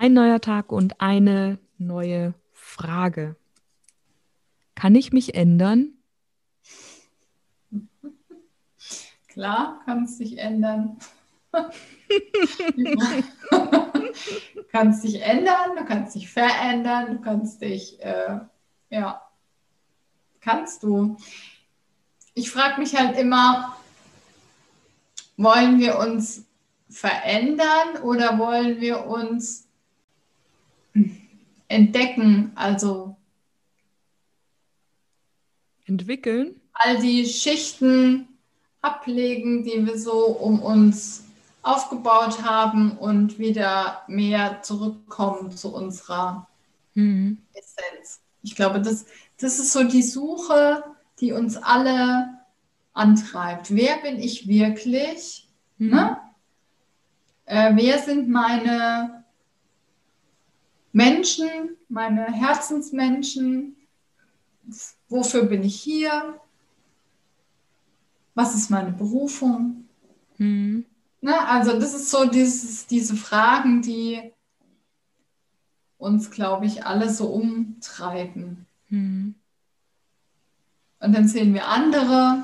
Ein neuer Tag und eine neue Frage. Kann ich mich ändern? Klar, kannst dich ändern. du kannst dich ändern, du kannst dich verändern, du kannst dich, äh, ja, kannst du. Ich frage mich halt immer, wollen wir uns verändern oder wollen wir uns entdecken, also entwickeln. All die Schichten ablegen, die wir so um uns aufgebaut haben und wieder mehr zurückkommen zu unserer mhm. Essenz. Ich glaube, das, das ist so die Suche, die uns alle antreibt. Wer bin ich wirklich? Mhm. Ne? Äh, wer sind meine Menschen, meine Herzensmenschen, wofür bin ich hier, was ist meine Berufung. Mhm. Ne, also das ist so dieses, diese Fragen, die uns, glaube ich, alle so umtreiben. Mhm. Und dann sehen wir andere,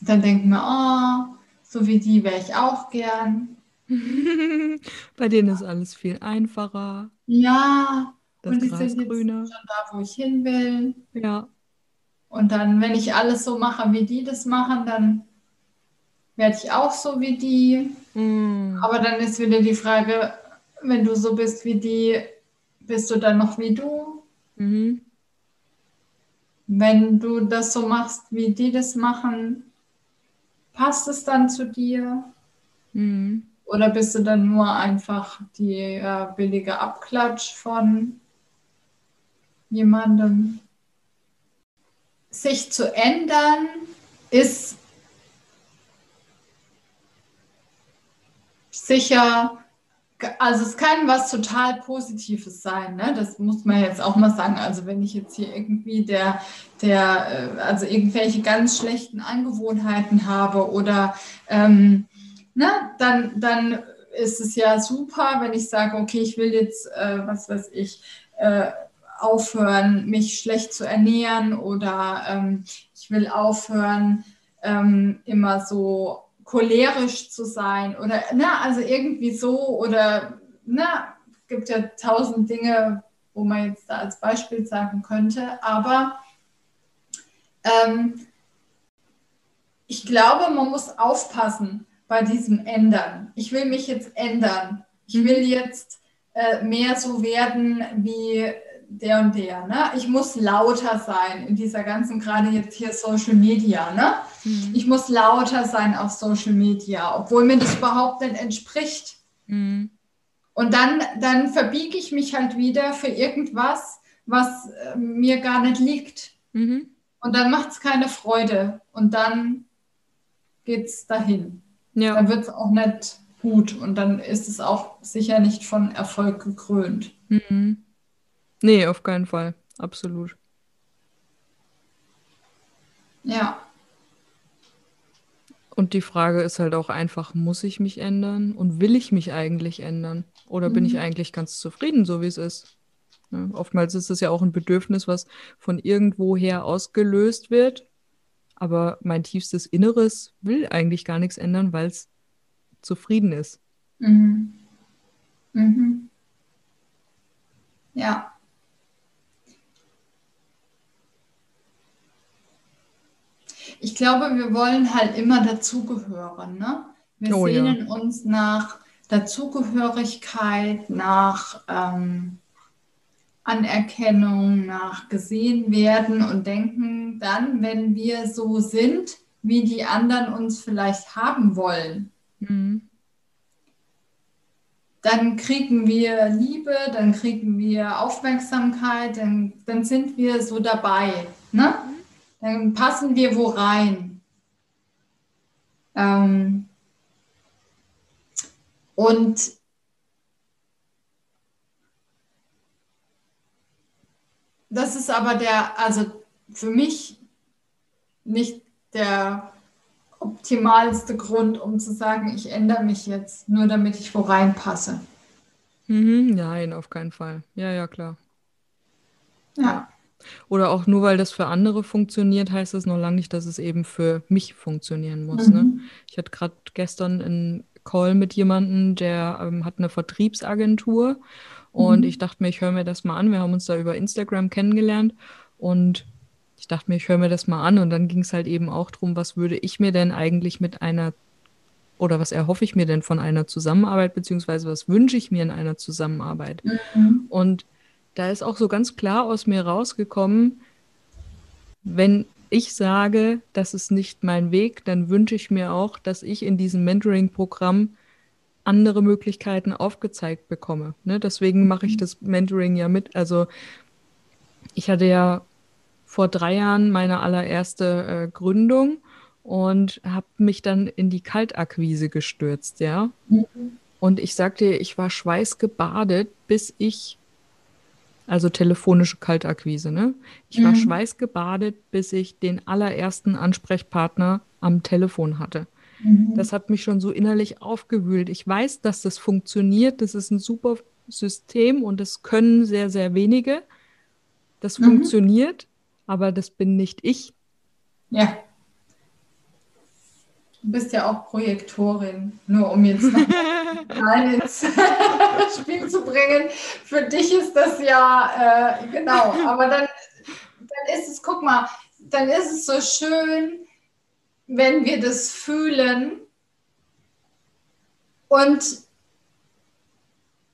dann denken wir, oh, so wie die wäre ich auch gern. Bei denen ist alles viel einfacher. Ja, das und die Gras sind grüner. schon da, wo ich hin will. Ja. Und dann, wenn ich alles so mache, wie die das machen, dann werde ich auch so wie die. Mm. Aber dann ist wieder die Frage, wenn du so bist wie die, bist du dann noch wie du? Mhm. Wenn du das so machst, wie die das machen, passt es dann zu dir? Mhm. Oder bist du dann nur einfach die äh, billige Abklatsch von jemandem? Sich zu ändern ist sicher, also es kann was total Positives sein, ne? das muss man jetzt auch mal sagen. Also wenn ich jetzt hier irgendwie der, der, äh, also irgendwelche ganz schlechten Angewohnheiten habe oder ähm, ne, dann, dann ist es ja super, wenn ich sage, okay, ich will jetzt, äh, was weiß ich, äh, aufhören, mich schlecht zu ernähren oder ähm, ich will aufhören, ähm, immer so cholerisch zu sein oder, na, also irgendwie so oder, na, es gibt ja tausend Dinge, wo man jetzt da als Beispiel sagen könnte, aber ähm, ich glaube, man muss aufpassen, bei diesem Ändern. Ich will mich jetzt ändern. Ich will jetzt äh, mehr so werden wie der und der. Ne? Ich muss lauter sein in dieser ganzen, gerade jetzt hier Social Media. Ne? Mhm. Ich muss lauter sein auf Social Media, obwohl mir das überhaupt nicht entspricht. Mhm. Und dann, dann verbiege ich mich halt wieder für irgendwas, was äh, mir gar nicht liegt. Mhm. Und dann macht es keine Freude. Und dann geht es dahin. Ja. Dann wird es auch nicht gut und dann ist es auch sicher nicht von Erfolg gekrönt. Mhm. Nee, auf keinen Fall. Absolut. Ja. Und die Frage ist halt auch einfach, muss ich mich ändern und will ich mich eigentlich ändern? Oder mhm. bin ich mhm. eigentlich ganz zufrieden, so wie es ist? Ja, oftmals ist es ja auch ein Bedürfnis, was von irgendwoher ausgelöst wird aber mein tiefstes Inneres will eigentlich gar nichts ändern, weil es zufrieden ist. Mhm. Mhm. Ja. Ich glaube, wir wollen halt immer dazugehören. Ne? Wir oh, sehnen ja. uns nach Dazugehörigkeit, nach ähm, Anerkennung, nach gesehen werden und denken dann, wenn wir so sind, wie die anderen uns vielleicht haben wollen, Mhm. dann kriegen wir Liebe, dann kriegen wir Aufmerksamkeit, dann, dann sind wir so dabei. Ne? Dann passen wir wo rein. Ähm, und das ist aber der, also für mich nicht der optimalste Grund, um zu sagen, ich ändere mich jetzt, nur damit ich wo reinpasse. Mhm. Nein, auf keinen Fall. Ja, ja, klar. Ja. Oder auch nur weil das für andere funktioniert, heißt das noch lange nicht, dass es eben für mich funktionieren muss. Ne? Mhm. Ich hatte gerade gestern einen Call mit jemandem, der ähm, hat eine Vertriebsagentur und Mhm. ich dachte mir, ich höre mir das mal an. Wir haben uns da über Instagram kennengelernt und ich dachte mir, ich höre mir das mal an und dann ging es halt eben auch darum, was würde ich mir denn eigentlich mit einer oder was erhoffe ich mir denn von einer Zusammenarbeit, beziehungsweise was wünsche ich mir in einer Zusammenarbeit? Mhm. Und da ist auch so ganz klar aus mir rausgekommen, wenn ich sage, das ist nicht mein Weg, dann wünsche ich mir auch, dass ich in diesem Mentoring-Programm andere Möglichkeiten aufgezeigt bekomme. Ne? Deswegen mache ich das Mentoring ja mit. Also ich hatte ja vor drei Jahren meine allererste äh, Gründung und habe mich dann in die Kaltakquise gestürzt, ja. Mhm. Und ich sagte ich war schweißgebadet, bis ich, also telefonische Kaltakquise, ne? Ich war Mhm. schweißgebadet, bis ich den allerersten Ansprechpartner am Telefon hatte. Mhm. Das hat mich schon so innerlich aufgewühlt. Ich weiß, dass das funktioniert. Das ist ein super System und das können sehr, sehr wenige. Das Mhm. funktioniert, aber das bin nicht ich. Ja. Du bist ja auch Projektorin, nur um jetzt rein ins Spiel zu bringen. Für dich ist das ja, äh, genau, aber dann, dann ist es, guck mal, dann ist es so schön, wenn wir das fühlen und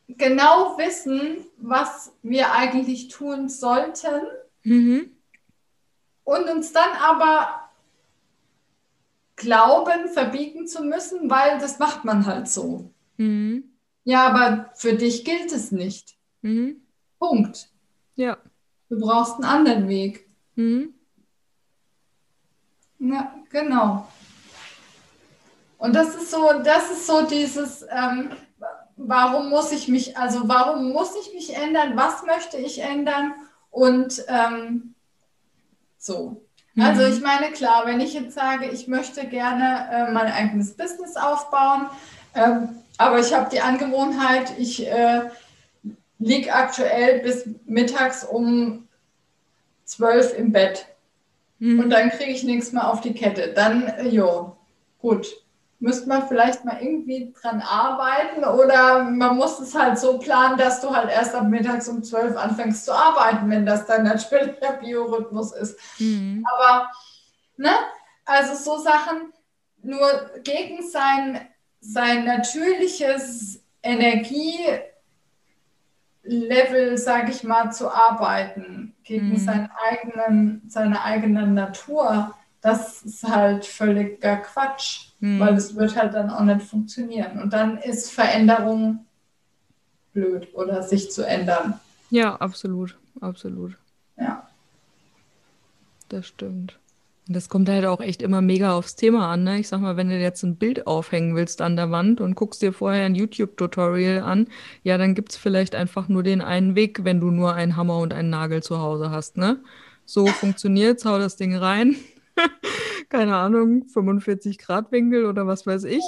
genau wissen, was wir eigentlich tun sollten Mhm. und uns dann aber glauben, verbiegen zu müssen, weil das macht man halt so. Mhm. Ja, aber für dich gilt es nicht. Mhm. Punkt. Ja. Du brauchst einen anderen Weg. Mhm. Ja, genau. Und das ist so, das ist so dieses, ähm, warum muss ich mich, also warum muss ich mich ändern? Was möchte ich ändern? Und ähm, so. Also Mhm. ich meine, klar, wenn ich jetzt sage, ich möchte gerne äh, mein eigenes Business aufbauen, ähm, aber ich habe die Angewohnheit, ich äh, liege aktuell bis mittags um zwölf im Bett Mhm. und dann kriege ich nichts mehr auf die Kette. Dann, äh, jo, gut. Müsste man vielleicht mal irgendwie dran arbeiten oder man muss es halt so planen, dass du halt erst ab mittags um zwölf anfängst zu arbeiten, wenn das dann natürlich der Biorhythmus ist. Mhm. Aber, ne, also so Sachen, nur gegen sein, sein natürliches Energielevel, sage ich mal, zu arbeiten, gegen Mhm. seinen eigenen, seine eigene Natur, das ist halt völliger Quatsch, Mhm. weil es wird halt dann auch nicht funktionieren. Und dann ist Veränderung blöd oder sich zu ändern. Ja, absolut, absolut. Ja. Das stimmt. Und das kommt halt auch echt immer mega aufs Thema an, ne? Ich sag mal, wenn du jetzt ein Bild aufhängen willst an der Wand und guckst dir vorher ein YouTube-Tutorial an, ja, dann gibt's vielleicht einfach nur den einen Weg, wenn du nur einen Hammer und einen Nagel zu Hause hast, ne? So funktioniert's, hau das Ding rein. Keine Ahnung, 45 Grad Winkel oder was weiß ich.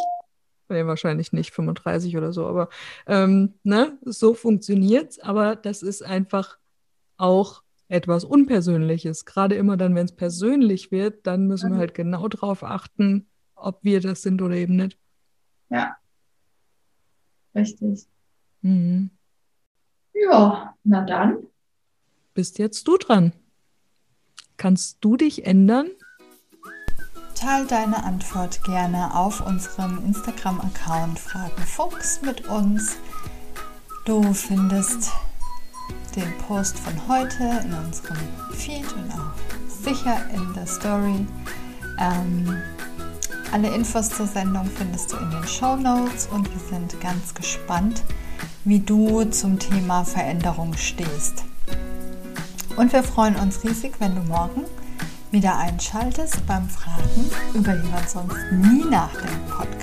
Nee, wahrscheinlich nicht 35 oder so, aber ähm, ne, so funktioniert's, aber das ist einfach auch etwas Unpersönliches. Gerade immer dann, wenn es persönlich wird, dann müssen wir Mhm. halt genau drauf achten, ob wir das sind oder eben nicht. Ja. Richtig. Mhm. Ja, na dann. Bist jetzt du dran. Kannst du dich ändern? teile deine Antwort gerne auf unserem Instagram-Account Fragen Fuchs mit uns. Du findest den Post von heute in unserem Feed und auch sicher in der Story. Ähm, alle Infos zur Sendung findest du in den Show Notes und wir sind ganz gespannt, wie du zum Thema Veränderung stehst. Und wir freuen uns riesig, wenn du morgen wieder einschaltest beim Fragen über die man sonst nie nachdenkt Podcast.